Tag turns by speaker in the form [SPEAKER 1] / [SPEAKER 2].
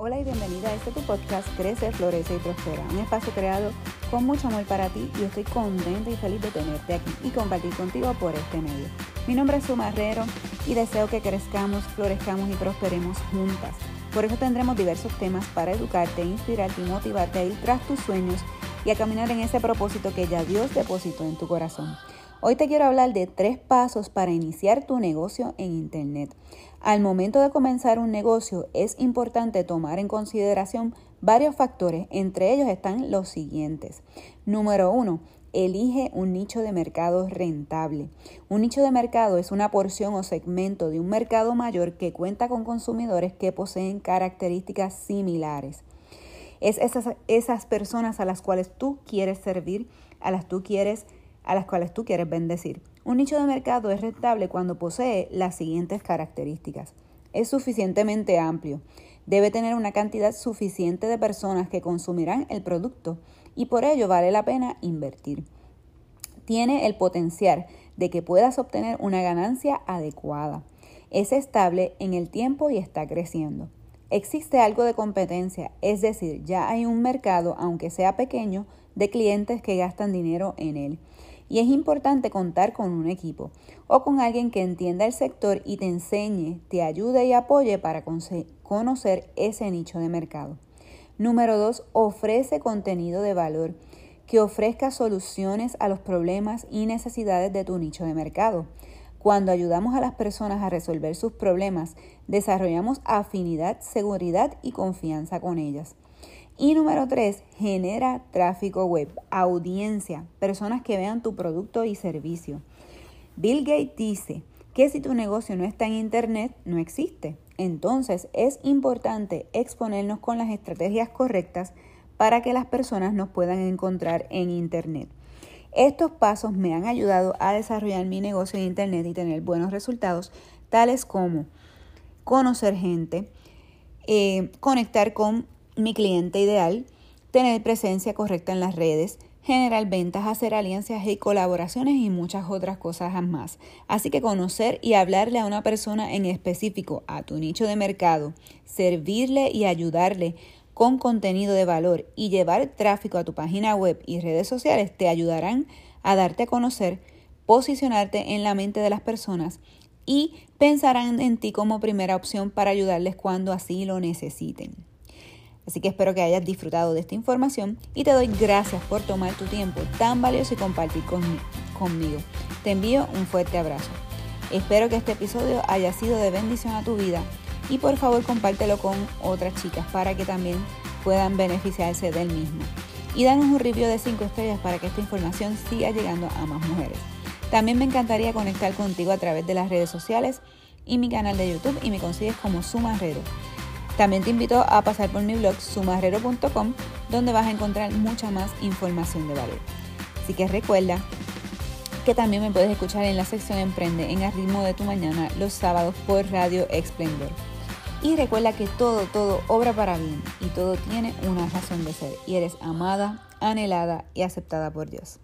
[SPEAKER 1] Hola y bienvenida a este tu podcast Crece, Florece y Prospera, un espacio creado con mucho amor para ti y estoy contenta y feliz de tenerte aquí y compartir contigo por este medio. Mi nombre es Sumarrero y deseo que crezcamos, florezcamos y prosperemos juntas. Por eso tendremos diversos temas para educarte, inspirarte y motivarte a ir tras tus sueños y a caminar en ese propósito que ya Dios depositó en tu corazón. Hoy te quiero hablar de tres pasos para iniciar tu negocio en Internet. Al momento de comenzar un negocio es importante tomar en consideración varios factores, entre ellos están los siguientes. Número uno, elige un nicho de mercado rentable. Un nicho de mercado es una porción o segmento de un mercado mayor que cuenta con consumidores que poseen características similares. Es esas, esas personas a las cuales tú quieres servir, a las tú quieres a las cuales tú quieres bendecir. Un nicho de mercado es rentable cuando posee las siguientes características. Es suficientemente amplio. Debe tener una cantidad suficiente de personas que consumirán el producto y por ello vale la pena invertir. Tiene el potencial de que puedas obtener una ganancia adecuada. Es estable en el tiempo y está creciendo. Existe algo de competencia, es decir, ya hay un mercado, aunque sea pequeño, de clientes que gastan dinero en él y es importante contar con un equipo o con alguien que entienda el sector y te enseñe, te ayude y apoye para conocer ese nicho de mercado. Número 2. Ofrece contenido de valor que ofrezca soluciones a los problemas y necesidades de tu nicho de mercado. Cuando ayudamos a las personas a resolver sus problemas, desarrollamos afinidad, seguridad y confianza con ellas. Y número tres, genera tráfico web, audiencia, personas que vean tu producto y servicio. Bill Gates dice que si tu negocio no está en Internet, no existe. Entonces es importante exponernos con las estrategias correctas para que las personas nos puedan encontrar en Internet. Estos pasos me han ayudado a desarrollar mi negocio en Internet y tener buenos resultados, tales como conocer gente, eh, conectar con mi cliente ideal, tener presencia correcta en las redes, generar ventas, hacer alianzas y colaboraciones y muchas otras cosas más. Así que conocer y hablarle a una persona en específico, a tu nicho de mercado, servirle y ayudarle con contenido de valor y llevar tráfico a tu página web y redes sociales te ayudarán a darte a conocer, posicionarte en la mente de las personas y pensarán en ti como primera opción para ayudarles cuando así lo necesiten. Así que espero que hayas disfrutado de esta información y te doy gracias por tomar tu tiempo tan valioso y compartir conmigo. Te envío un fuerte abrazo. Espero que este episodio haya sido de bendición a tu vida y por favor compártelo con otras chicas para que también puedan beneficiarse del mismo. Y danos un review de 5 estrellas para que esta información siga llegando a más mujeres. También me encantaría conectar contigo a través de las redes sociales y mi canal de YouTube y me consigues como Sumarrero. También te invito a pasar por mi blog sumarrero.com donde vas a encontrar mucha más información de valor. Así que recuerda que también me puedes escuchar en la sección Emprende en el ritmo de tu mañana los sábados por Radio Explendor. Y recuerda que todo, todo obra para bien y todo tiene una razón de ser y eres amada, anhelada y aceptada por Dios.